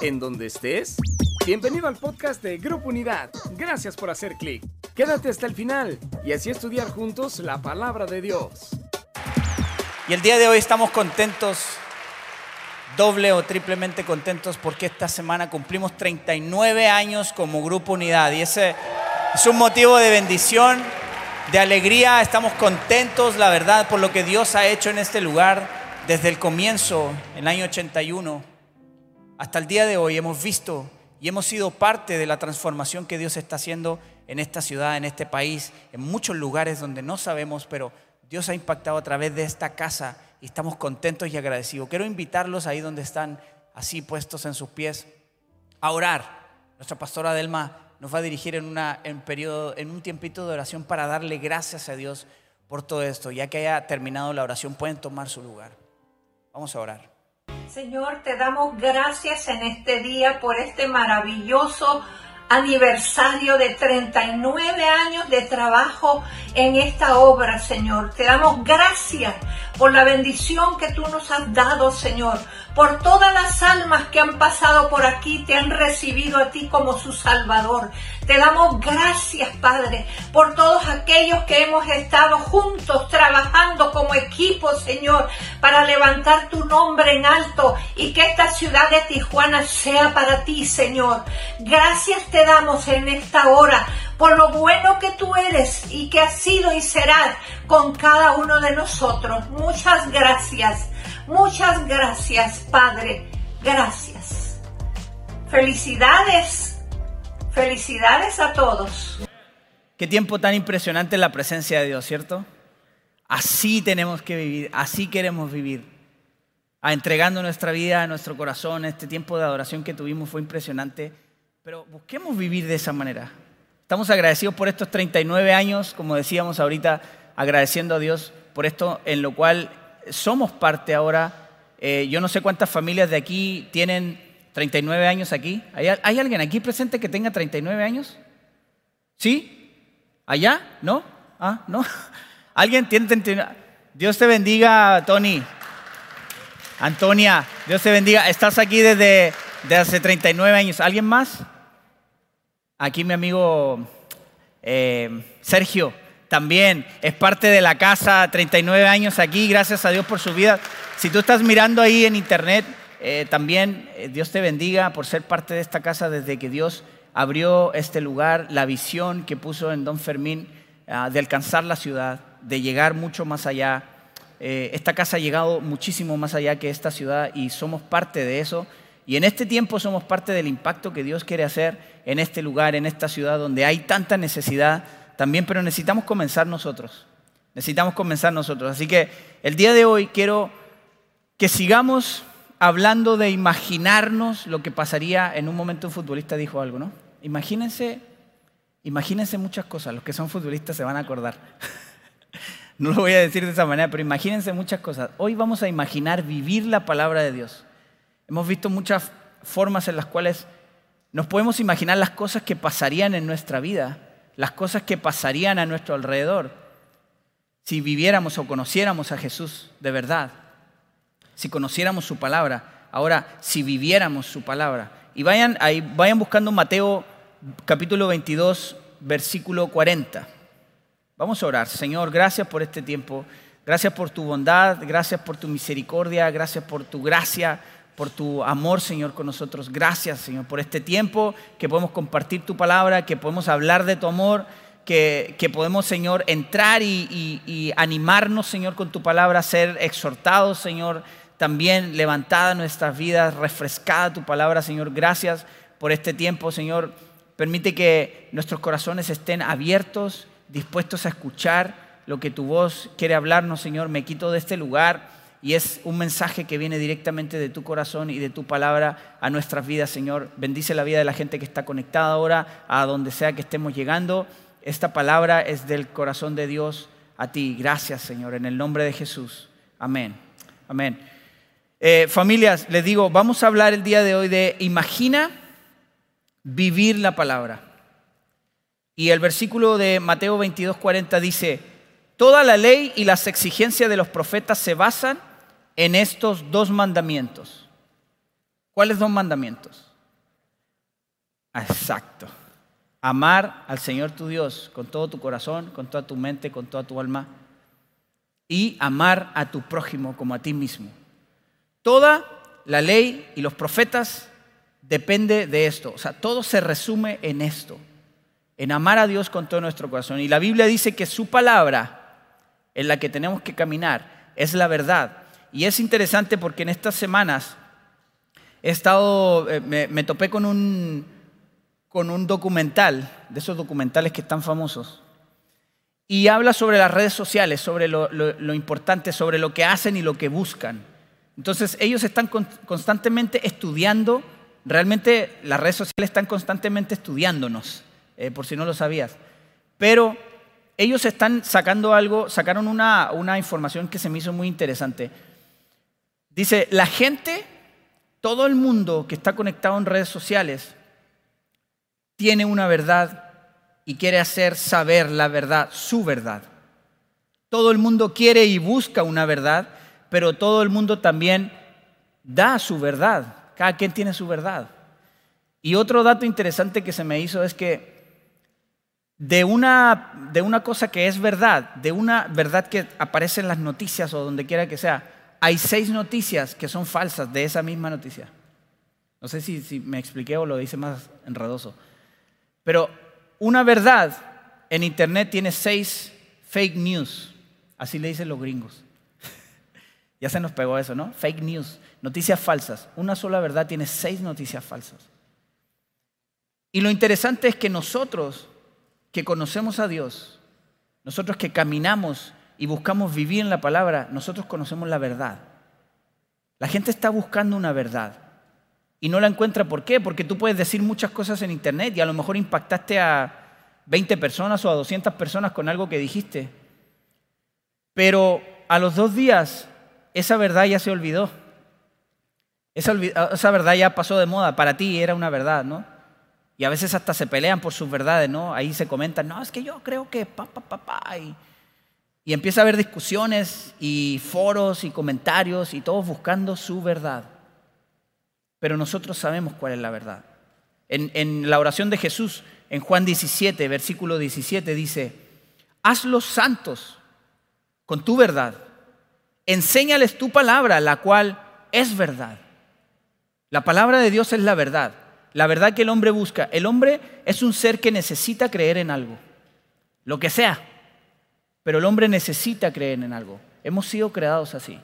en donde estés. Bienvenido al podcast de Grupo Unidad. Gracias por hacer clic. Quédate hasta el final y así estudiar juntos la palabra de Dios. Y el día de hoy estamos contentos, doble o triplemente contentos, porque esta semana cumplimos 39 años como Grupo Unidad. Y ese es un motivo de bendición, de alegría. Estamos contentos, la verdad, por lo que Dios ha hecho en este lugar desde el comienzo, en el año 81, hasta el día de hoy. Hemos visto y hemos sido parte de la transformación que Dios está haciendo en esta ciudad, en este país, en muchos lugares donde no sabemos, pero Dios ha impactado a través de esta casa y estamos contentos y agradecidos. Quiero invitarlos ahí donde están así puestos en sus pies a orar. Nuestra pastora Delma nos va a dirigir en, en un tiempito de oración para darle gracias a Dios por todo esto. Ya que haya terminado la oración, pueden tomar su lugar. Vamos a orar. Señor, te damos gracias en este día por este maravilloso aniversario de 39 años de trabajo en esta obra, Señor. Te damos gracias por la bendición que tú nos has dado, Señor, por todas las almas que han pasado por aquí, te han recibido a ti como su Salvador. Te damos gracias, Padre, por todos aquellos que hemos estado juntos trabajando como equipo, Señor, para levantar tu nombre en alto y que esta ciudad de Tijuana sea para ti, Señor. Gracias te damos en esta hora por lo bueno que tú eres y que has sido y serás con cada uno de nosotros. Muchas gracias, muchas gracias, Padre. Gracias. Felicidades, felicidades a todos. Qué tiempo tan impresionante la presencia de Dios, ¿cierto? Así tenemos que vivir, así queremos vivir. A entregando nuestra vida, nuestro corazón, este tiempo de adoración que tuvimos fue impresionante, pero busquemos vivir de esa manera. Estamos agradecidos por estos 39 años, como decíamos ahorita, agradeciendo a Dios por esto en lo cual somos parte ahora. Eh, yo no sé cuántas familias de aquí tienen 39 años aquí. ¿Hay, ¿Hay, alguien aquí presente que tenga 39 años? ¿Sí? ¿Allá? ¿No? ¿Ah? ¿No? ¿Alguien tiene 39? Dios te bendiga, Tony. Antonia, Dios te bendiga. Estás aquí desde, desde hace 39 años. ¿Alguien más? Aquí mi amigo eh, Sergio también es parte de la casa, 39 años aquí, gracias a Dios por su vida. Si tú estás mirando ahí en internet, eh, también eh, Dios te bendiga por ser parte de esta casa desde que Dios abrió este lugar, la visión que puso en Don Fermín ah, de alcanzar la ciudad, de llegar mucho más allá. esta casa ha llegado muchísimo más allá que esta ciudad y somos parte de eso. Y en este tiempo somos parte del impacto que Dios quiere hacer en este lugar, en esta ciudad donde hay tanta necesidad también, pero necesitamos comenzar nosotros. Necesitamos comenzar nosotros. Así que el día de hoy quiero que sigamos hablando de imaginarnos lo que pasaría en un momento un futbolista dijo algo, ¿no? Imagínense, imagínense muchas cosas, los que son futbolistas se van a acordar. no lo voy a decir de esa manera, pero imagínense muchas cosas. Hoy vamos a imaginar vivir la palabra de Dios. Hemos visto muchas formas en las cuales nos podemos imaginar las cosas que pasarían en nuestra vida, las cosas que pasarían a nuestro alrededor, si viviéramos o conociéramos a Jesús de verdad, si conociéramos su palabra. Ahora, si viviéramos su palabra. Y vayan, ahí, vayan buscando Mateo capítulo 22, versículo 40. Vamos a orar. Señor, gracias por este tiempo. Gracias por tu bondad, gracias por tu misericordia, gracias por tu gracia por tu amor, Señor, con nosotros. Gracias, Señor, por este tiempo que podemos compartir tu palabra, que podemos hablar de tu amor, que, podemos, Señor, entrar y, animarnos, Señor, con tu palabra, ser exhortados, Señor, también levantada nuestras vidas, refrescada tu palabra, Señor. Gracias por este tiempo, Señor. Permite que nuestros corazones estén abiertos, dispuestos a escuchar lo que tu voz quiere hablarnos, Señor. Me quito de este lugar y es un mensaje que viene directamente de tu corazón y de tu palabra a nuestras vidas, Señor. Bendice la vida de la gente que está conectada ahora, a donde sea que estemos llegando. Esta palabra es del corazón de Dios a ti. Gracias, Señor, en el nombre de Jesús. Amén. Amén. Eh, familias, les digo, vamos a hablar el día de hoy de imagina vivir la palabra. Y el versículo de Mateo 22, 40 dice, toda la ley y las exigencias de los profetas se basan en estos dos mandamientos. ¿Cuáles dos mandamientos? Exacto. Amar al Señor tu Dios con todo tu corazón, con toda tu mente, con toda tu alma. Y amar a tu prójimo como a ti mismo. Toda la ley y los profetas depende de esto. O sea, todo se resume en esto. En amar a Dios con todo nuestro corazón. Y la Biblia dice que su palabra en la que tenemos que caminar es la verdad. Y es interesante porque en estas semanas he estado, eh, me, topé con un, con un documental, de esos documentales que están famosos, y habla sobre las redes sociales, sobre lo, importante, sobre lo que hacen y lo que buscan. Entonces ellos están constantemente estudiando, realmente las redes sociales están constantemente estudiándonos, eh, por si no lo sabías. Pero ellos están sacando algo, sacaron una, una información que se me hizo muy interesante. Dice, la gente, todo el mundo que está conectado en redes sociales, tiene una verdad y quiere hacer saber la verdad, su verdad. Todo el mundo quiere y busca una verdad, pero todo el mundo también da su verdad. Cada quien tiene su verdad. Y otro dato interesante que se me hizo es que de una, de una cosa que es verdad, de una verdad que aparece en las noticias o donde quiera que sea, hay seis noticias que son falsas de esa misma noticia. No sé si, me expliqué o lo hice más enredoso. Pero una verdad en Internet tiene seis fake news. Así le dicen los gringos. ya se nos pegó eso, ¿no? Fake news. Noticias falsas. Una sola verdad tiene seis noticias falsas. Y lo interesante es que nosotros que conocemos a Dios, nosotros que caminamos y buscamos vivir en la palabra, nosotros conocemos la verdad. La gente está buscando una verdad y no la encuentra. ¿Por qué? Porque tú puedes decir muchas cosas en internet y a lo mejor impactaste a 20 personas o a 200 personas con algo que dijiste. Pero a los dos días esa verdad ya se olvidó. Esa, verdad ya pasó de moda. Para ti era una verdad, ¿no? Y a veces hasta se pelean por sus verdades, ¿no? Ahí se comentan, no, es que yo creo que papá. Pa, y, y empieza a haber discusiones y foros y comentarios y todos buscando su verdad pero nosotros sabemos cuál es la verdad. En, la oración de Jesús, en Juan 17, versículo 17, dice, hazlos santos con tu verdad, enséñales tu palabra, la cual es verdad. La palabra de Dios es la verdad, la verdad que el hombre busca. El hombre es un ser que necesita creer en algo, lo que sea, pero el hombre necesita creer en algo. Hemos sido creados así.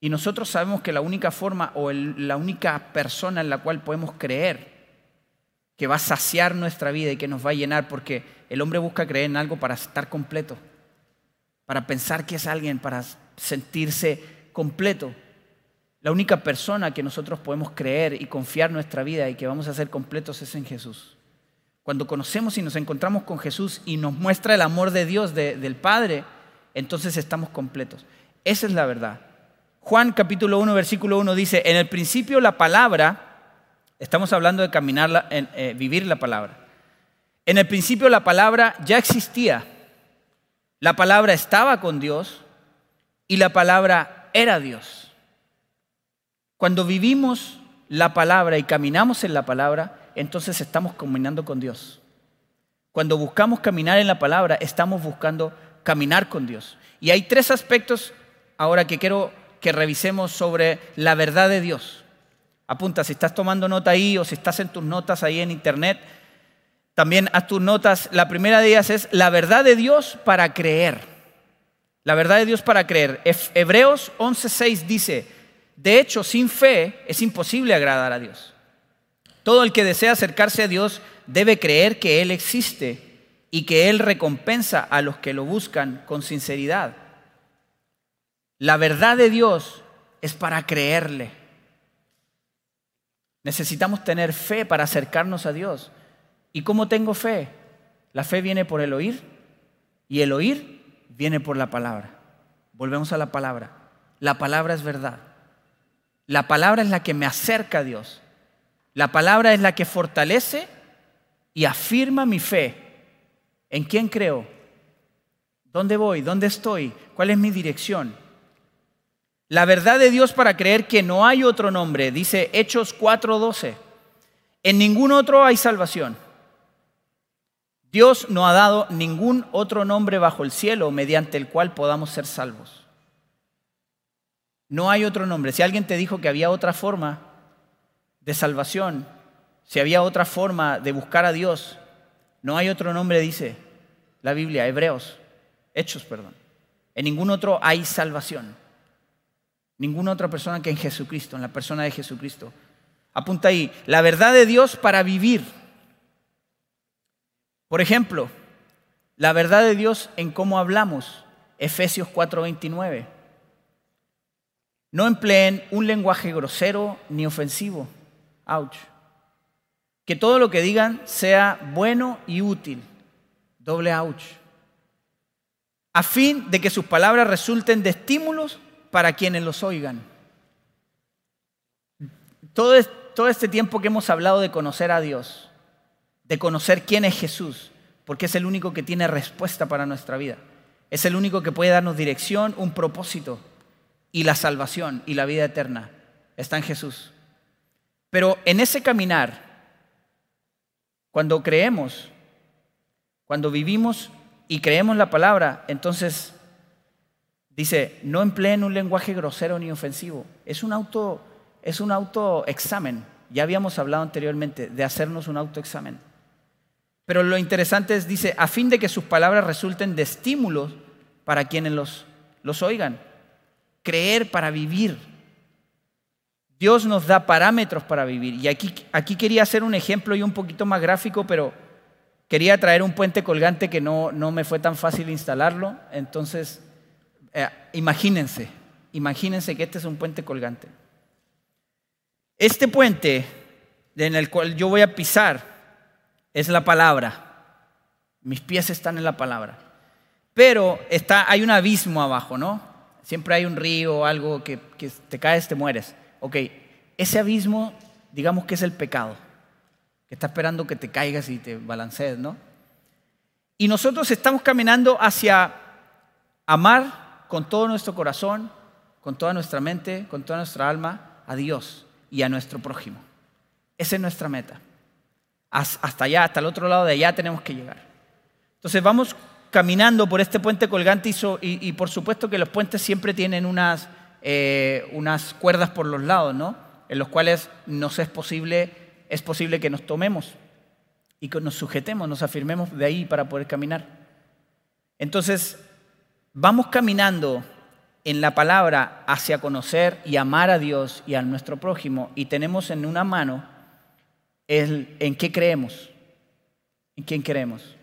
Y nosotros sabemos que la única forma o la única persona en la cual podemos creer que va a saciar nuestra vida y que nos va a llenar, porque el hombre busca creer en algo para estar completo, para pensar que es alguien, para sentirse completo. La única persona que nosotros podemos creer y confiar nuestra vida y que vamos a ser completos es en Jesús. Cuando conocemos y nos encontramos con Jesús y nos muestra el amor de Dios, del Padre, entonces estamos completos. Esa es la verdad. Juan capítulo 1, versículo 1 dice, en el principio la palabra, estamos hablando de caminar, en, eh, vivir la palabra. En el principio la palabra ya existía. La palabra estaba con Dios y la palabra era Dios. Cuando vivimos la palabra y caminamos en la palabra, entonces estamos caminando con Dios. Cuando buscamos caminar en la palabra, estamos buscando caminar con Dios. Y hay tres aspectos ahora que quiero que revisemos sobre la verdad de Dios. Apunta, si estás tomando nota ahí o si estás en tus notas ahí en internet, también haz tus notas. La primera de ellas es la verdad de Dios para creer. La verdad de Dios para creer. Hebreos 11:6 dice, de hecho, sin fe es imposible agradar a Dios. Todo el que desea acercarse a Dios debe creer que Él existe y que Él recompensa a los que lo buscan con sinceridad. La verdad de Dios es para creerle. Necesitamos tener fe para acercarnos a Dios. ¿Y cómo tengo fe? La fe viene por el oír y el oír viene por la palabra. Volvemos a la palabra. La palabra es verdad. La palabra es la que me acerca a Dios. La palabra es la que fortalece y afirma mi fe. ¿En quién creo? ¿Dónde voy? ¿Dónde estoy? ¿Cuál es mi dirección? La verdad de Dios para creer que no hay otro nombre, dice Hechos 4:12. En ningún otro hay salvación. Dios no ha dado ningún otro nombre bajo el cielo mediante el cual podamos ser salvos. No hay otro nombre. Si alguien te dijo que había otra forma de salvación, si había otra forma de buscar a Dios, no hay otro nombre, dice la Biblia, Hebreos, Hechos, perdón. En ningún otro hay salvación. Ninguna otra persona que en Jesucristo, en la persona de Jesucristo. Apunta ahí, la verdad de Dios para vivir. Por ejemplo, la verdad de Dios en cómo hablamos, Efesios 4:29. No empleen un lenguaje grosero ni ofensivo. Ouch. Que todo lo que digan sea bueno y útil. Doble ouch. A fin de que sus palabras resulten de estímulos para quienes los oigan. Todo, todo este tiempo que hemos hablado de conocer a Dios, de conocer quién es Jesús, porque es el único que tiene respuesta para nuestra vida. Es el único que puede darnos dirección, un propósito y la salvación y la vida eterna. Está en Jesús. Pero en ese caminar, cuando creemos, cuando vivimos y creemos la palabra, entonces dice, no empleen un lenguaje grosero ni ofensivo. Es un auto, es un autoexamen. Ya habíamos hablado anteriormente de hacernos un autoexamen. Pero lo interesante es, dice, a fin de que sus palabras resulten de estímulos para quienes los, los oigan. Creer para vivir. Dios nos da parámetros para vivir. Y aquí, aquí quería hacer un ejemplo y un poquito más gráfico, pero quería traer un puente colgante que no, no me fue tan fácil instalarlo. Entonces, eh, imagínense, imagínense que este es un puente colgante. Este puente en el cual yo voy a pisar es la palabra. Mis pies están en la palabra. Pero está, hay un abismo abajo, ¿no? Siempre hay un río o algo que, que te caes, te mueres. Ok, ese abismo, digamos que es el pecado, que está esperando que te caigas y te balancees, ¿no? Y nosotros estamos caminando hacia amar con todo nuestro corazón, con toda nuestra mente, con toda nuestra alma a Dios y a nuestro prójimo. Esa es nuestra meta hasta allá, hasta el otro lado de allá tenemos que llegar. Entonces vamos caminando por este puente colgante y, por supuesto que los puentes siempre tienen unas, eh, unas cuerdas por los lados, ¿no? En los cuales nos es posible, es posible que nos tomemos y que nos sujetemos, nos afirmemos de ahí para poder caminar. Entonces, vamos caminando en la palabra hacia conocer y amar a Dios y a nuestro prójimo y tenemos en una mano en qué creemos, en quién creemos.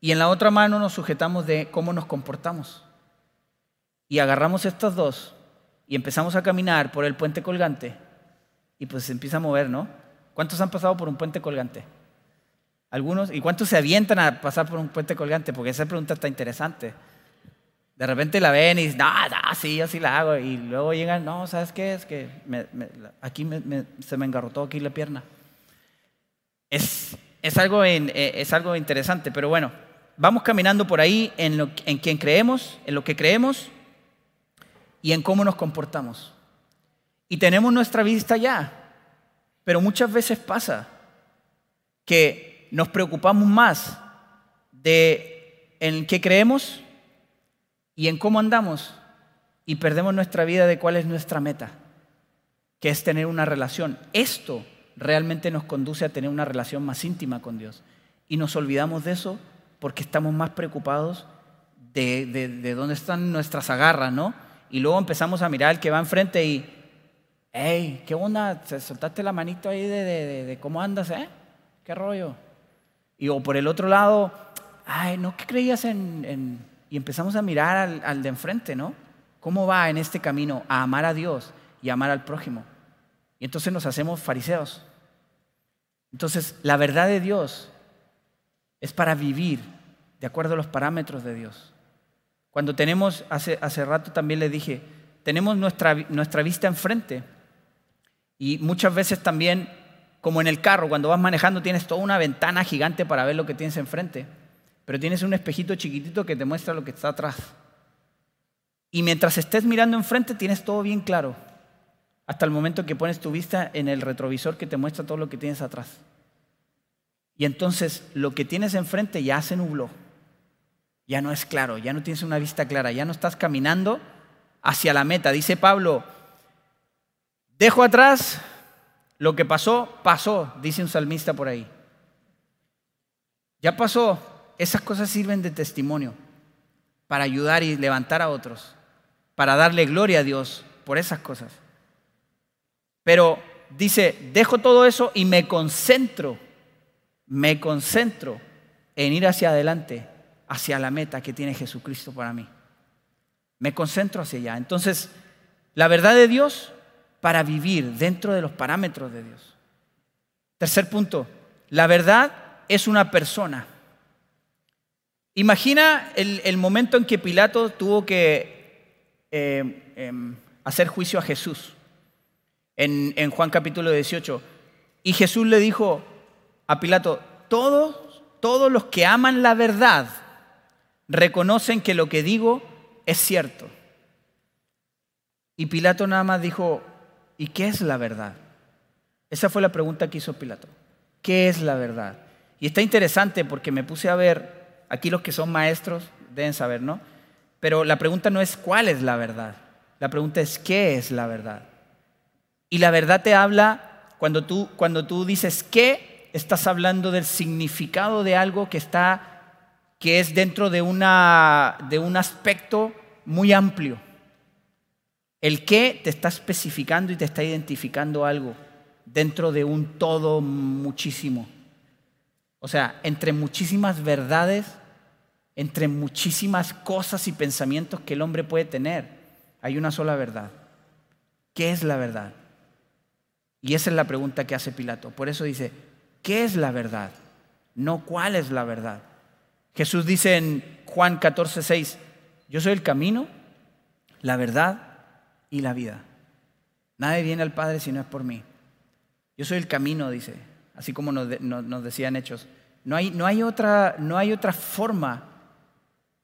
Y en la otra mano nos sujetamos de cómo nos comportamos. Y agarramos estos dos y empezamos a caminar por el puente colgante y pues se empieza a mover, ¿no? ¿Cuántos han pasado por un puente colgante? Algunos. ¿Y cuántos se avientan a pasar por un puente colgante? Porque esa pregunta está interesante. De repente la ven y dicen, no, no, sí, yo sí la hago. Y luego llegan, no, ¿sabes qué? Es que aquí se me engarrotó aquí la pierna. Es, algo, eh, es algo interesante, pero bueno, vamos caminando por ahí en, lo, en quien creemos, en lo que creemos y en cómo nos comportamos. Y tenemos nuestra vista ya, pero muchas veces pasa que nos preocupamos más de en qué creemos y en cómo andamos y perdemos nuestra vida de cuál es nuestra meta, que es tener una relación. Esto realmente nos conduce a tener una relación más íntima con Dios. Y nos olvidamos de eso porque estamos más preocupados de, de, dónde están nuestras agarras, ¿no? Y luego empezamos a mirar al que va enfrente y, hey, ¿qué onda? Soltaste la manito ahí de, cómo andas, ¿eh? ¿Qué rollo? Y o por el otro lado, ay, ¿no? ¿Qué creías en...? Y empezamos a mirar al, al de enfrente, ¿no? ¿Cómo va en este camino a amar a Dios y amar al prójimo? Y entonces nos hacemos fariseos. Entonces, la verdad de Dios es para vivir de acuerdo a los parámetros de Dios. Cuando tenemos, hace, hace rato también le dije, tenemos nuestra, nuestra vista enfrente. Y muchas veces también, como en el carro, cuando vas manejando tienes toda una ventana gigante para ver lo que tienes enfrente. Pero tienes un espejito chiquitito que te muestra lo que está atrás. Y mientras estés mirando enfrente tienes todo bien claro, hasta el momento que pones tu vista en el retrovisor que te muestra todo lo que tienes atrás. Y entonces lo que tienes enfrente ya se nubló, ya no es claro, ya no tienes una vista clara, ya no estás caminando hacia la meta. Dice Pablo, dejo atrás lo que pasó, pasó, dice un salmista por ahí. Ya pasó, esas cosas sirven de testimonio para ayudar y levantar a otros, para darle gloria a Dios por esas cosas. Pero dice, dejo todo eso y me concentro, me concentro en ir hacia adelante, hacia la meta que tiene Jesucristo para mí. Me concentro hacia allá. Entonces, la verdad de Dios para vivir dentro de los parámetros de Dios. Tercer punto, la verdad es una persona. Imagina el, momento en que Pilato tuvo que eh, em, hacer juicio a Jesús en, en Juan capítulo 18. Y Jesús le dijo a Pilato, todos, todos los que aman la verdad reconocen que lo que digo es cierto. Y Pilato nada más dijo, ¿Y qué es la verdad? Esa fue la pregunta que hizo Pilato. ¿Qué es la verdad? Y está interesante porque me puse a ver, aquí los que son maestros deben saber, ¿no? Pero la pregunta no es cuál es la verdad, la pregunta es qué es la verdad. Y la verdad te habla, cuando tú, cuando tú dices qué, estás hablando del significado de algo que está, que es dentro de, una, de un aspecto muy amplio. El qué te está especificando y te está identificando algo dentro de un todo muchísimo. O sea, entre muchísimas verdades, entre muchísimas cosas y pensamientos que el hombre puede tener, hay una sola verdad. ¿Qué es la verdad? Y esa es la pregunta que hace Pilato. Por eso dice, ¿qué es la verdad? No cuál es la verdad. Jesús dice en Juan 14, 6, yo soy el camino, la verdad y la vida. Nadie viene al Padre si no es por mí. Yo soy el camino, dice, así como nos, decían hechos. No hay, no, hay otra, no hay otra forma,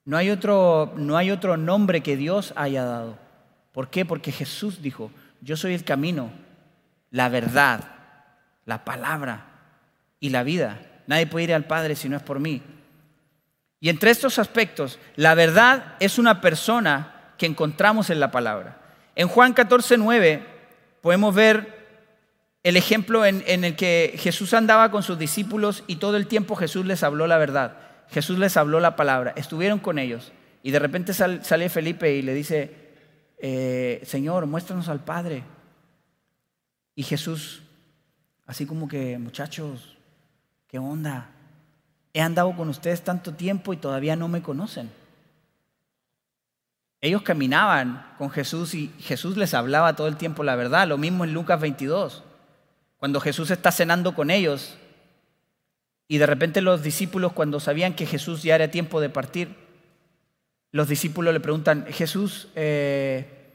no hay, otro, no hay otro nombre que Dios haya dado. ¿Por qué? Porque Jesús dijo, yo soy el camino, la verdad, la palabra y la vida. Nadie puede ir al Padre si no es por mí. Y entre estos aspectos, la verdad es una persona que encontramos en la palabra. En Juan 14, 9 podemos ver el ejemplo en, el que Jesús andaba con sus discípulos y todo el tiempo Jesús les habló la verdad. Jesús les habló la palabra, estuvieron con ellos. Y de repente sale Felipe y le dice, eh, Señor, muéstranos al Padre. Y Jesús, así como que, muchachos, ¿qué onda? He andado con ustedes tanto tiempo y todavía no me conocen. Ellos caminaban con Jesús y Jesús les hablaba todo el tiempo la verdad. Lo mismo en Lucas 22. Cuando Jesús está cenando con ellos y de repente los discípulos cuando sabían que Jesús ya era tiempo de partir, los discípulos le preguntan, Jesús, eh,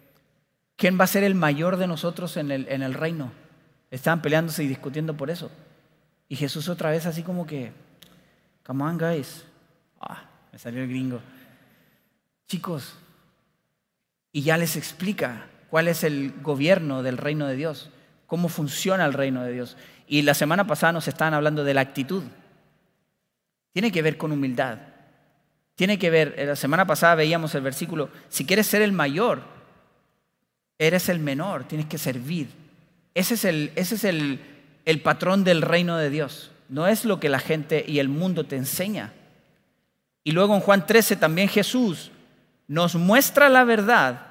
¿quién va a ser el mayor de nosotros en el, en el reino? Estaban peleándose y discutiendo por eso. Y Jesús otra vez así como que, come on guys. Ah, me salió el gringo. Chicos, y ya les explica cuál es el gobierno del reino de Dios, cómo funciona el reino de Dios. Y la semana pasada nos estaban hablando de la actitud. Tiene que ver con humildad. Tiene que ver, la semana pasada veíamos el versículo, si quieres ser el mayor, eres el menor, tienes que servir. Ese es el, ese es el, el patrón del reino de Dios. No es lo que la gente y el mundo te enseña. Y luego en Juan 13 también Jesús nos muestra la verdad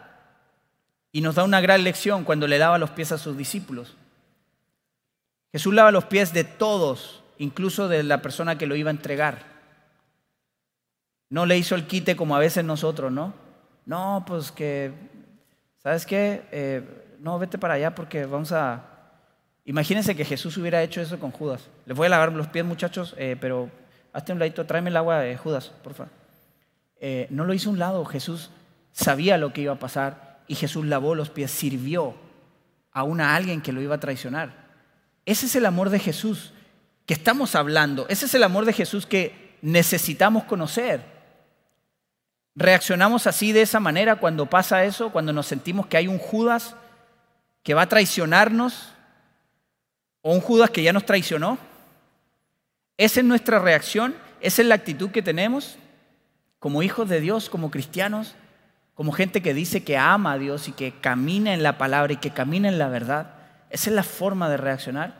y nos da una gran lección cuando le lava los pies a sus discípulos. Jesús lava los pies de todos, incluso de la persona que lo iba a entregar. No le hizo el quite como a veces nosotros, ¿no? No, pues que, ¿sabes qué? Eh, no, vete para allá porque vamos a... Imagínense que Jesús hubiera hecho eso con Judas. Les voy a lavar los pies, muchachos, eh, pero hazte un ladito, tráeme el agua de Judas, por favor. Eh, no lo hizo un lado, Jesús sabía lo que iba a pasar y Jesús lavó los pies, sirvió a a alguien que lo iba a traicionar. Ese es el amor de Jesús que estamos hablando, ese es el amor de Jesús que necesitamos conocer. ¿Reaccionamos así de esa manera cuando pasa eso, cuando nos sentimos que hay un Judas que va a traicionarnos o un Judas que ya nos traicionó? ¿Esa es nuestra reacción? ¿Esa es la actitud que tenemos como hijos de Dios, como cristianos, como gente que dice que ama a Dios y que camina en la palabra y que camina en la verdad? ¿Esa es la forma de reaccionar?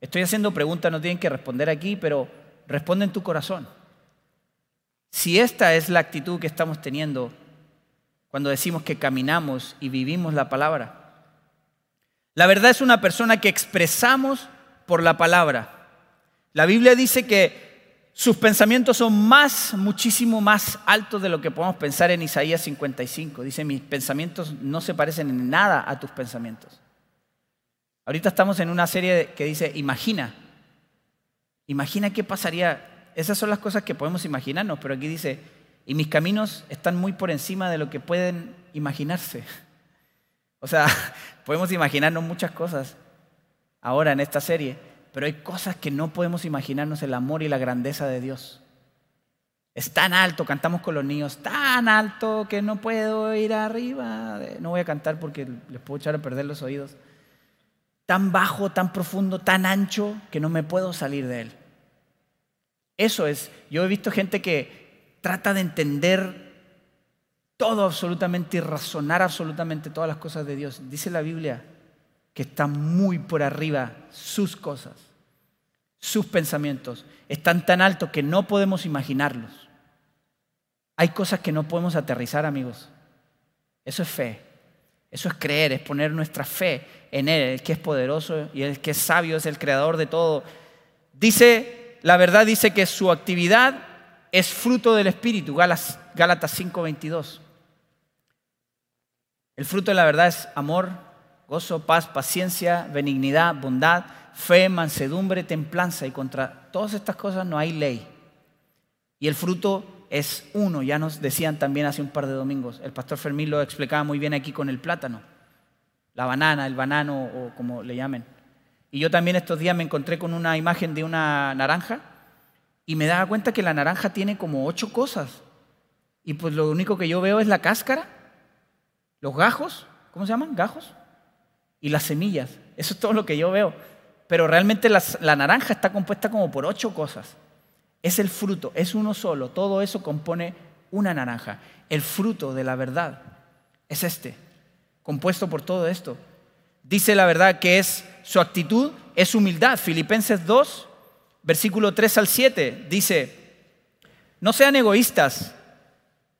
Estoy haciendo preguntas, no tienen que responder aquí, pero responde en tu corazón. Si esta es la actitud que estamos teniendo cuando decimos que caminamos y vivimos la palabra, la verdad es una persona que expresamos por la palabra. La Biblia dice que sus pensamientos son más, muchísimo más altos de lo que podemos pensar en Isaías 55. Dice, mis pensamientos no se parecen en nada a tus pensamientos. Ahorita estamos en una serie que dice, imagina. Imagina qué pasaría esas son las cosas que podemos imaginarnos, pero aquí dice, y mis caminos están muy por encima de lo que pueden imaginarse. O sea, podemos imaginarnos muchas cosas ahora en esta serie, pero hay cosas que no podemos imaginarnos el amor y la grandeza de Dios. Es tan alto, cantamos con los niños, tan alto que no puedo ir arriba. No voy a cantar porque les puedo echar a perder los oídos. Tan bajo, tan profundo, tan ancho que no me puedo salir de él. Eso es, yo he visto gente que trata de entender todo absolutamente y razonar absolutamente todas las cosas de Dios. Dice la Biblia que están muy por arriba sus cosas, sus pensamientos. Están tan altos que no podemos imaginarlos. Hay cosas que no podemos aterrizar, amigos. Eso es fe. Eso es creer, es poner nuestra fe en Él, el que es poderoso y el que es sabio, es el creador de todo. Dice la verdad dice que su actividad es fruto del Espíritu, Gálatas 5:22. El fruto de la verdad es amor, gozo, paz, paciencia, benignidad, bondad, fe, mansedumbre, templanza. Y contra todas estas cosas no hay ley. Y el fruto es uno, ya nos decían también hace un par de domingos. El pastor Fermín lo explicaba muy bien aquí con el plátano, la banana, el banano o como le llamen. Y yo también estos días me encontré con una imagen de una naranja y me daba cuenta que la naranja tiene como ocho cosas. Y pues lo único que yo veo es la cáscara, los gajos, ¿cómo se llaman? Gajos. Y las semillas. Eso es todo lo que yo veo. Pero realmente la, naranja está compuesta como por ocho cosas. Es el fruto, es uno solo. Todo eso compone una naranja. El fruto de la verdad es este, compuesto por todo esto. Dice la verdad que es su actitud es humildad. Filipenses 2, versículo 3 al 7, dice, no sean egoístas,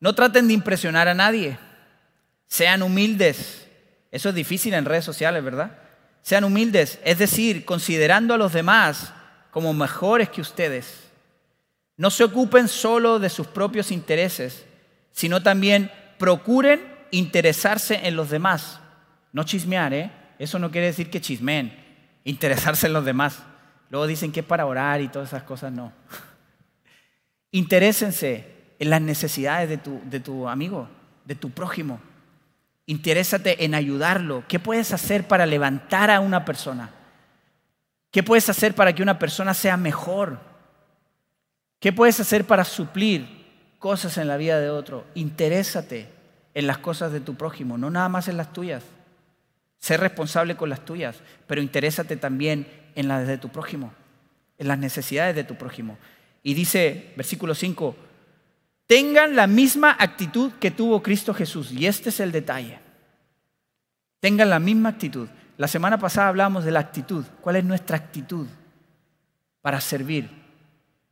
no traten de impresionar a nadie, sean humildes. Eso es difícil en redes sociales, ¿verdad? Sean humildes, es decir, considerando a los demás como mejores que ustedes. No se ocupen solo de sus propios intereses, sino también procuren interesarse en los demás. No chismear, ¿eh? Eso no quiere decir que chismen, interesarse en los demás. Luego dicen que es para orar y todas esas cosas, no. Interésense en las necesidades de tu, de tu amigo, de tu prójimo. Interésate en ayudarlo. ¿Qué puedes hacer para levantar a una persona? ¿Qué puedes hacer para que una persona sea mejor? ¿Qué puedes hacer para suplir cosas en la vida de otro? Interésate en las cosas de tu prójimo, no nada más en las tuyas. Sé responsable con las tuyas, pero interésate también en las de tu prójimo, en las necesidades de tu prójimo. Y dice, versículo 5, tengan la misma actitud que tuvo Cristo Jesús. Y este es el detalle. Tengan la misma actitud. La semana pasada hablamos de la actitud. ¿Cuál es nuestra actitud para servir?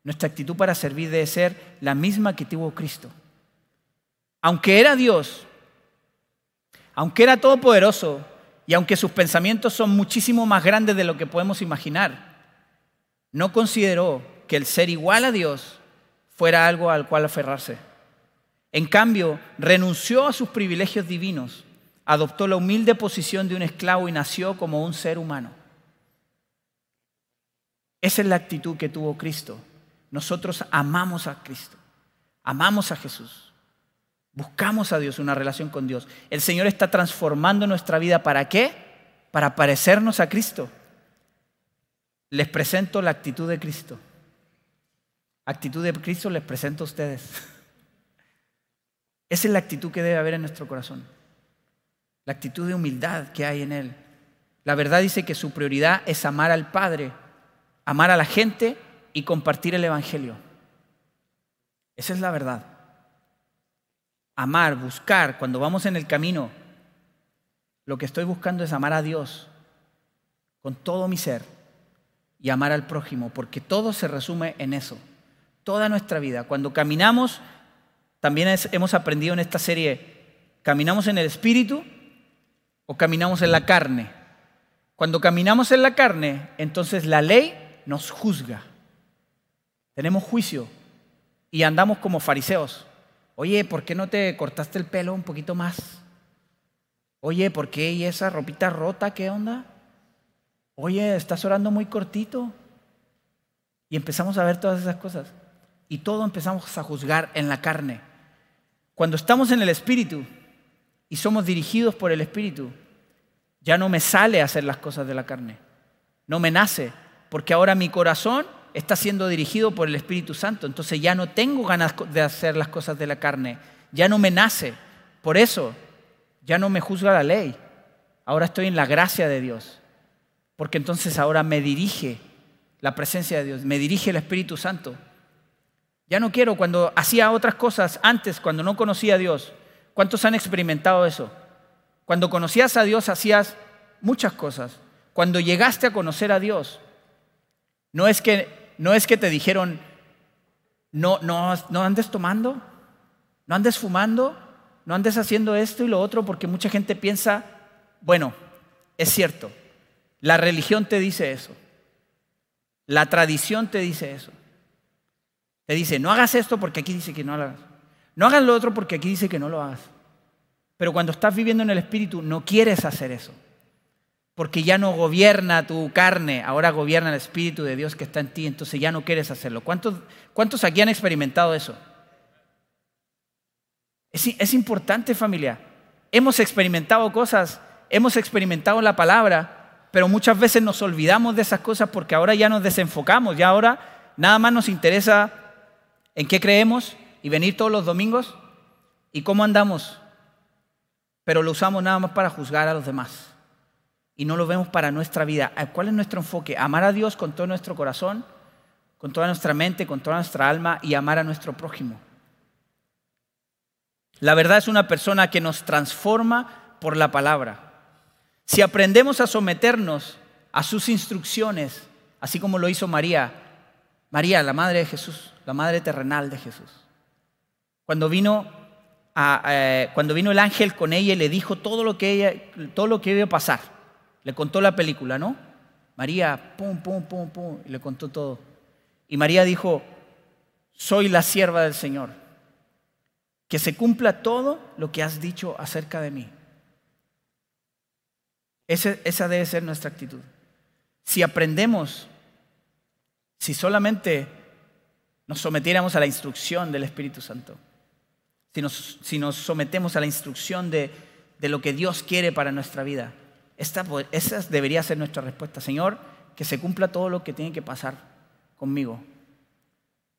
Nuestra actitud para servir debe ser la misma que tuvo Cristo. Aunque era Dios, aunque era todopoderoso, y aunque sus pensamientos son muchísimo más grandes de lo que podemos imaginar, no consideró que el ser igual a Dios fuera algo al cual aferrarse. En cambio, renunció a sus privilegios divinos, adoptó la humilde posición de un esclavo y nació como un ser humano. Esa es la actitud que tuvo Cristo. Nosotros amamos a Cristo, amamos a Jesús. Buscamos a Dios, una relación con Dios. El Señor está transformando nuestra vida. ¿Para qué? Para parecernos a Cristo. Les presento la actitud de Cristo. Actitud de Cristo les presento a ustedes. Esa es la actitud que debe haber en nuestro corazón. La actitud de humildad que hay en Él. La verdad dice que su prioridad es amar al Padre, amar a la gente y compartir el Evangelio. Esa es la verdad. Amar, buscar, cuando vamos en el camino, lo que estoy buscando es amar a Dios con todo mi ser y amar al prójimo, porque todo se resume en eso. Toda nuestra vida. Cuando caminamos, también hemos aprendido en esta serie, ¿caminamos en el espíritu o caminamos en la carne? Cuando caminamos en la carne, entonces la ley nos juzga. Tenemos juicio y andamos como fariseos. Oye, ¿por qué no te cortaste el pelo un poquito más? Oye, ¿por qué y esa ropita rota? ¿Qué onda? Oye, estás orando muy cortito. Y empezamos a ver todas esas cosas. Y todo empezamos a juzgar en la carne. Cuando estamos en el Espíritu y somos dirigidos por el Espíritu, ya no me sale hacer las cosas de la carne. No me nace, porque ahora mi corazón está siendo dirigido por el Espíritu Santo. Entonces ya no tengo ganas de hacer las cosas de la carne. Ya no me nace. Por eso ya no me juzga la ley. Ahora estoy en la gracia de Dios. Porque entonces ahora me dirige la presencia de Dios, me dirige el Espíritu Santo. Ya no quiero cuando hacía otras cosas antes, cuando no conocía a Dios. ¿Cuántos han experimentado eso? Cuando conocías a Dios hacías muchas cosas. Cuando llegaste a conocer a Dios, no es que, no es que te dijeron, no, no, no andes tomando, no andes fumando, no andes haciendo esto y lo otro, porque mucha gente piensa, bueno, es cierto, la religión te dice eso, la tradición te dice eso. Te dice, no hagas esto porque aquí dice que no lo hagas. No hagas lo otro porque aquí dice que no lo hagas. Pero cuando estás viviendo en el Espíritu, no quieres hacer eso. Porque ya no gobierna tu carne, ahora gobierna el Espíritu de Dios que está en ti, entonces ya no quieres hacerlo. ¿Cuántos, cuántos aquí han experimentado eso? Es, importante familia. Hemos experimentado cosas, hemos experimentado la palabra, pero muchas veces nos olvidamos de esas cosas porque ahora ya nos desenfocamos, ya ahora nada más nos interesa en qué creemos y venir todos los domingos y cómo andamos, pero lo usamos nada más para juzgar a los demás y no lo vemos para nuestra vida. ¿Cuál es nuestro enfoque? Amar a Dios con todo nuestro corazón, con toda nuestra mente, con toda nuestra alma y amar a nuestro prójimo. La verdad es una persona que nos transforma por la palabra. Si aprendemos a someternos a sus instrucciones, así como lo hizo María, María, la madre de Jesús, la madre terrenal de Jesús. Cuando vino, eh, cuando vino el ángel con ella y le dijo todo lo que ella, todo lo que iba a pasar, le contó la película, ¿no? María, pum, pum, pum, pum, y le contó todo. Y María dijo, soy la sierva del Señor que se cumpla todo lo que has dicho acerca de mí. esa debe ser nuestra actitud. Si aprendemos, si solamente nos sometiéramos a la instrucción del Espíritu Santo, si nos, si nos sometemos a la instrucción de, de, lo que Dios quiere para nuestra vida, esta, esa debería ser nuestra respuesta. Señor, que se cumpla todo lo que tiene que pasar conmigo.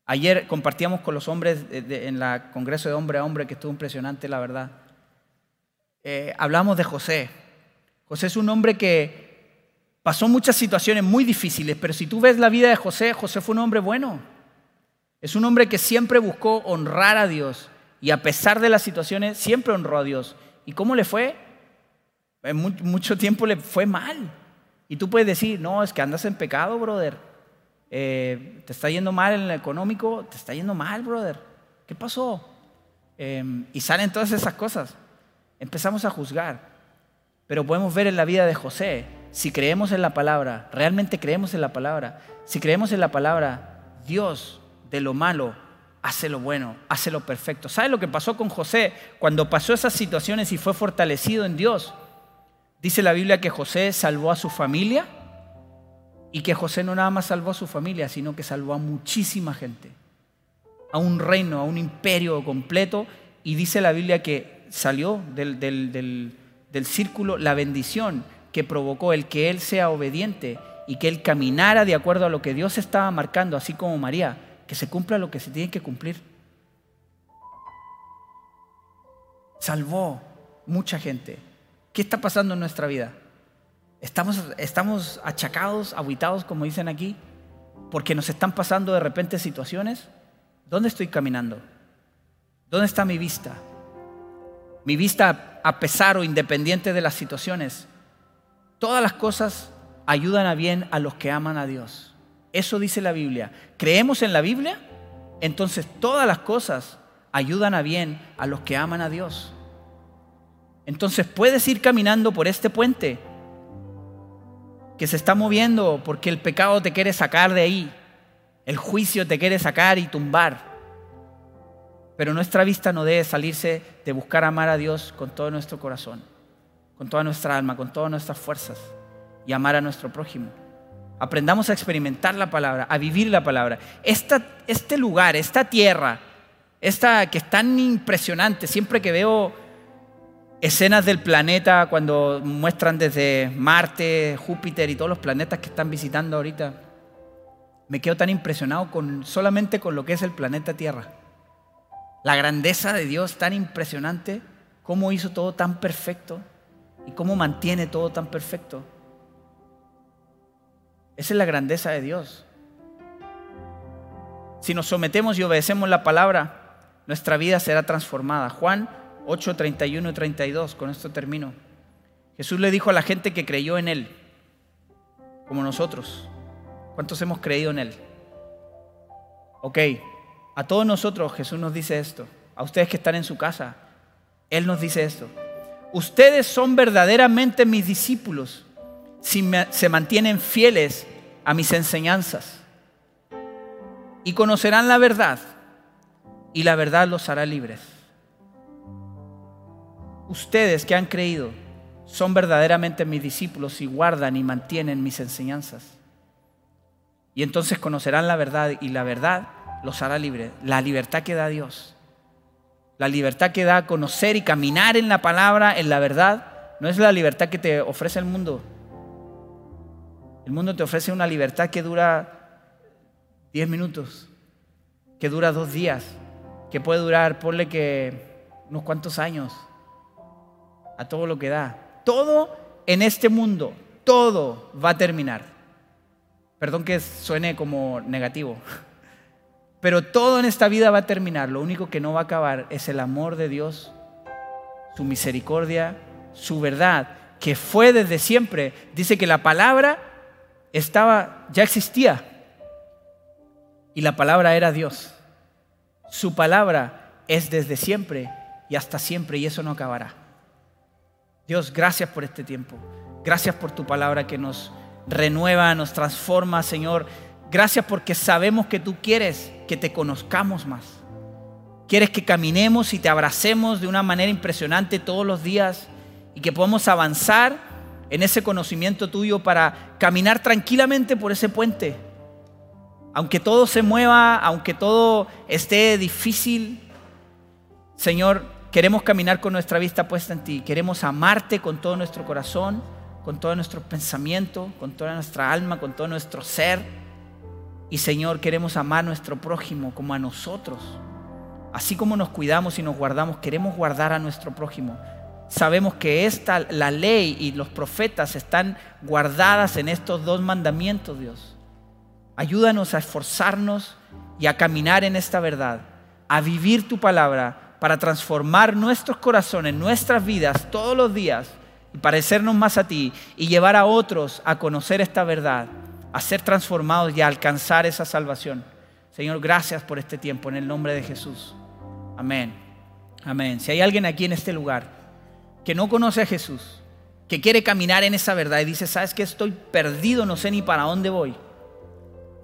Ayer compartíamos con los hombres en la Congreso de Hombre a Hombre, que estuvo impresionante, la verdad. Eh, hablamos de José. José es un hombre que pasó muchas situaciones muy difíciles, pero si tú ves la vida de José, José fue un hombre bueno. Es un hombre que siempre buscó honrar a Dios y a pesar de las situaciones, siempre honró a Dios. ¿Y cómo le fue? En mucho tiempo le fue mal. Y tú puedes decir, no, es que andas en pecado, brother. Eh, te está yendo mal en lo económico, te está yendo mal, brother. ¿Qué pasó? Em, y salen todas esas cosas. Empezamos a juzgar. Pero podemos ver en la vida de José, si creemos en la palabra, realmente creemos en la palabra, si creemos en la palabra, Dios de lo malo hace lo bueno, hace lo perfecto. ¿Sabe lo que pasó con José cuando pasó esas situaciones y fue fortalecido en Dios? Dice la Biblia que José salvó a su familia y que José no nada más salvó a su familia, sino que salvó a muchísima gente, a un reino, a un imperio completo. Y dice la Biblia que salió del, del círculo la bendición que provocó el que él sea obediente y que él caminara de acuerdo a lo que Dios estaba marcando, así como María, que se cumpla lo que se tiene que cumplir. salvó mucha gente. ¿Qué está pasando en nuestra vida? ¿Estamos, estamos achacados, aguitados, como dicen aquí, porque nos están pasando de repente situaciones? ¿Dónde estoy caminando? ¿Dónde está mi vista? Mi vista a pesar o independiente de las situaciones. Todas las cosas ayudan a bien a los que aman a Dios. Eso dice la Biblia. ¿Creemos en la Biblia? Entonces todas las cosas ayudan a bien a los que aman a Dios. Entonces puedes ir caminando por este puente que se está moviendo porque el pecado te quiere sacar de ahí, el juicio te quiere sacar y tumbar. Pero nuestra vista no debe salirse de buscar amar a Dios con todo nuestro corazón, con toda nuestra alma, con todas nuestras fuerzas y amar a nuestro prójimo. Aprendamos a experimentar la palabra, a vivir la palabra. este lugar, esta tierra, esta que es tan impresionante, siempre que veo escenas del planeta, cuando muestran desde Marte, Júpiter y todos los planetas que están visitando ahorita, me quedo tan impresionado con, solamente con lo que es el planeta Tierra. La grandeza de Dios tan impresionante, cómo hizo todo tan perfecto y cómo mantiene todo tan perfecto. Esa es la grandeza de Dios. Si nos sometemos y obedecemos la palabra, nuestra vida será transformada. Juan 8, 31 y 32, con esto termino. Jesús le dijo a la gente que creyó en Él, como nosotros. ¿Cuántos hemos creído en Él? Ok, a todos nosotros Jesús nos dice esto. A ustedes que están en su casa, Él nos dice esto. Ustedes son verdaderamente mis discípulos si se mantienen fieles a mis enseñanzas. Y conocerán la verdad y la verdad los hará libres. Ustedes que han creído son verdaderamente mis discípulos y guardan y mantienen mis enseñanzas. Y entonces conocerán la verdad y la verdad los hará libres. La libertad que da Dios. La libertad que da conocer y caminar en la palabra, en la verdad, no es la libertad que te ofrece el mundo. El mundo te ofrece una libertad que dura 10 minutos, que dura dos días, que puede durar, ponle que unos cuantos años, a todo lo que da. Todo en este mundo, todo va a terminar. Perdón que suene como negativo, pero todo en esta vida va a terminar. Lo único que no va a acabar es el amor de Dios, su misericordia, su verdad, que fue desde siempre. Dice que la palabra estaba, ya existía, y la palabra era Dios. Su palabra es desde siempre y hasta siempre y eso no acabará. Dios, gracias por este tiempo. Gracias por tu palabra que nos renueva, nos transforma, Señor. Gracias porque sabemos que tú quieres que te conozcamos más. Quieres que caminemos y te abracemos de una manera impresionante todos los días y que podamos avanzar en ese conocimiento tuyo para caminar tranquilamente por ese puente aunque todo se mueva, aunque todo esté difícil, Señor, queremos caminar con nuestra vista puesta en ti. Queremos amarte con todo nuestro corazón, con todo nuestro pensamiento, con toda nuestra alma, con todo nuestro ser. Y Señor, queremos amar a nuestro prójimo como a nosotros. Así como nos cuidamos y nos guardamos, queremos guardar a nuestro prójimo. Sabemos que esta, la ley y los profetas están guardadas en estos dos mandamientos, Dios. Ayúdanos a esforzarnos y a caminar en esta verdad, a vivir tu palabra para transformar nuestros corazones, nuestras vidas todos los días y parecernos más a ti y llevar a otros a conocer esta verdad, a ser transformados y a alcanzar esa salvación. Señor, gracias por este tiempo en el nombre de Jesús. Amén. Amén. Si hay alguien aquí en este lugar que no conoce a Jesús, que quiere caminar en esa verdad y dice, sabes que estoy perdido, no sé ni para dónde voy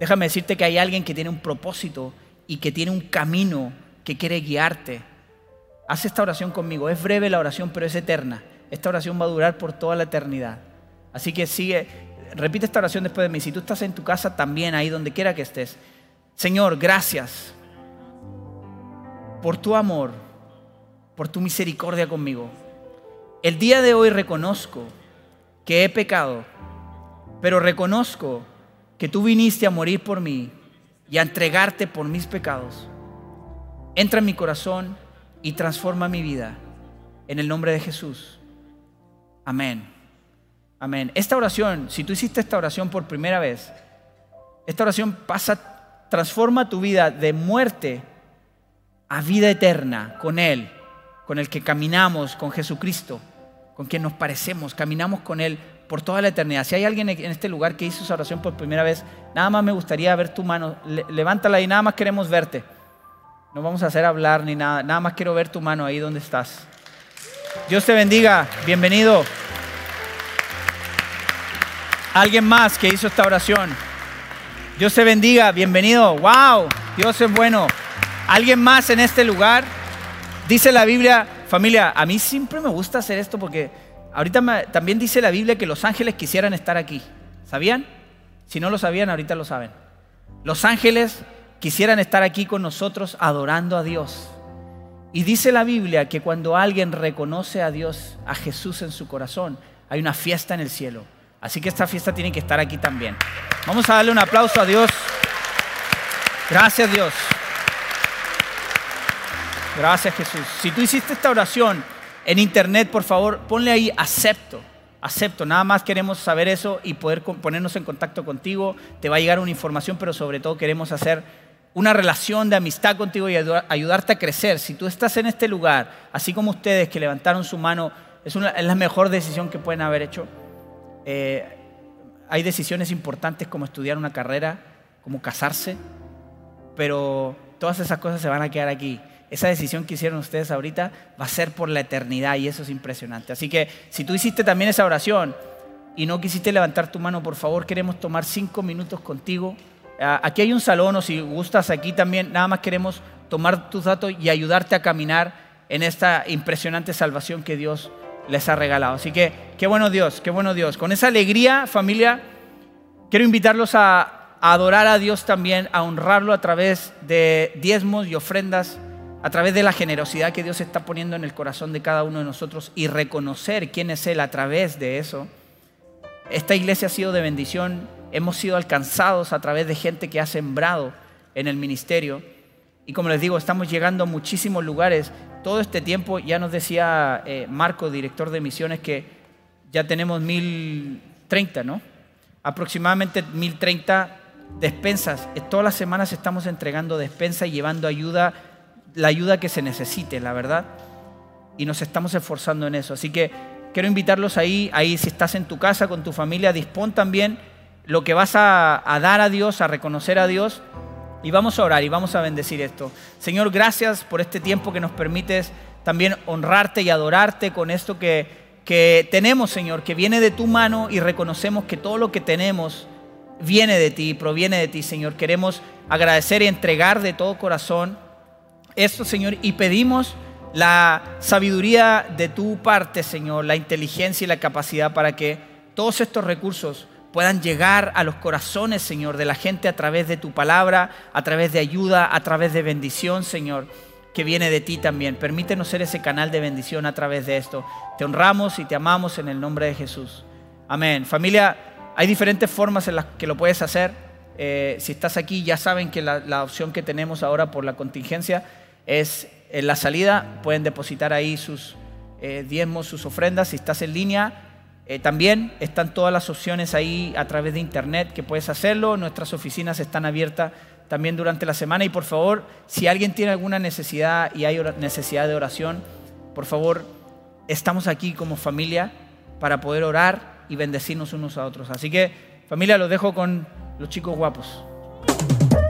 Déjame decirte que hay alguien que tiene un propósito y que tiene un camino que quiere guiarte. Haz esta oración conmigo. Es breve la oración, pero es eterna. Esta oración va a durar por toda la eternidad. Así que sigue, repite esta oración después de mí. Si tú estás en tu casa, también ahí donde quiera que estés. Señor, gracias por tu amor, por tu misericordia conmigo. El día de hoy reconozco que he pecado, pero reconozco que tú viniste a morir por mí y a entregarte por mis pecados. Entra en mi corazón y transforma mi vida. en el nombre de Jesús. Amén. Amén. Esta oración, si tú hiciste esta oración por primera vez, esta oración pasa, transforma tu vida de muerte a vida eterna con Él, con el que caminamos, con Jesucristo, con quien nos parecemos, caminamos con Él por toda la eternidad. Si hay alguien en este lugar que hizo esa oración por primera vez, nada más me gustaría ver tu mano. levántala y nada más queremos verte. No vamos a hacer hablar ni nada, nada más quiero ver tu mano ahí donde estás. Dios te bendiga, bienvenido. Alguien más que hizo esta oración. Dios te bendiga, bienvenido. Wow, Dios es bueno. Alguien más en este lugar. Dice la Biblia, familia, a mí siempre me gusta hacer esto porque ahorita también dice la Biblia que los ángeles quisieran estar aquí. ¿Sabían? Si no lo sabían, ahorita lo saben. Los ángeles quisieran estar aquí con nosotros adorando a Dios. Y dice la Biblia que cuando alguien reconoce a Dios, a Jesús en su corazón, hay una fiesta en el cielo. Así que esta fiesta tiene que estar aquí también. Vamos a darle un aplauso a Dios. Gracias Dios. Gracias Jesús. Si tú hiciste esta oración en internet, por favor, ponle ahí acepto. Acepto, nada más queremos saber eso y poder ponernos en contacto contigo. Te va a llegar una información, pero sobre todo queremos hacer una relación de amistad contigo y ayudarte a crecer. Si tú estás en este lugar, así como ustedes que levantaron su mano, es, la mejor decisión que pueden haber hecho. Eh, hay decisiones importantes como estudiar una carrera, como casarse, pero todas esas cosas se van a quedar aquí. Esa decisión que hicieron ustedes ahorita va a ser por la eternidad y eso es impresionante. Así que si tú hiciste también esa oración y no quisiste levantar tu mano, por favor, queremos tomar cinco minutos contigo. Ah, aquí hay un salón o si gustas aquí también, nada más queremos tomar tus datos y ayudarte a caminar en esta impresionante salvación que Dios les ha regalado. Así que qué bueno Dios, qué bueno Dios. Con esa alegría, familia, quiero invitarlos a, adorar a Dios también, a honrarlo a través de diezmos y ofrendas, a través de la generosidad que Dios está poniendo en el corazón de cada uno de nosotros y reconocer quién es Él a través de eso. Esta iglesia ha sido de bendición, hemos sido alcanzados a través de gente que ha sembrado en el ministerio. Y como les digo, estamos llegando a muchísimos lugares todo este tiempo, ya nos decía eh, Marco, director de misiones, que ya tenemos 1030, ¿no? Aproximadamente 1030 despensas. Todas las semanas estamos entregando despensas y llevando ayuda, la ayuda que se necesite, la verdad. Y nos estamos esforzando en eso. Así que quiero invitarlos ahí, ahí si estás en tu casa con tu familia, dispón también lo que vas a dar a Dios, a reconocer a Dios y vamos a orar y vamos a bendecir esto. Señor, gracias por este tiempo que nos permites también honrarte y adorarte con esto que, que tenemos, Señor, que viene de tu mano y reconocemos que todo lo que tenemos viene de ti, proviene de ti, Señor. Queremos agradecer y entregar de todo corazón esto, Señor, y pedimos la sabiduría de tu parte, Señor, la inteligencia y la capacidad para que todos estos recursos puedan llegar a los corazones, Señor, de la gente a través de tu palabra, a través de ayuda, a través de bendición, Señor, que viene de ti también. Permítenos ser ese canal de bendición a través de esto. Te honramos y te amamos en el nombre de Jesús. Amén. Familia, hay diferentes formas en las que lo puedes hacer. Eh, si estás aquí, ya saben que la, opción que tenemos ahora por la contingencia es en la salida. Pueden depositar ahí sus eh, diezmos, sus ofrendas. Si estás en línea, eh, también están todas las opciones ahí a través de internet que puedes hacerlo. Nuestras oficinas están abiertas también durante la semana. Y por favor, si alguien tiene alguna necesidad y hay necesidad de oración, por favor, estamos aquí como familia para poder orar y bendecirnos unos a otros. Así que, familia, los dejo con los chicos guapos.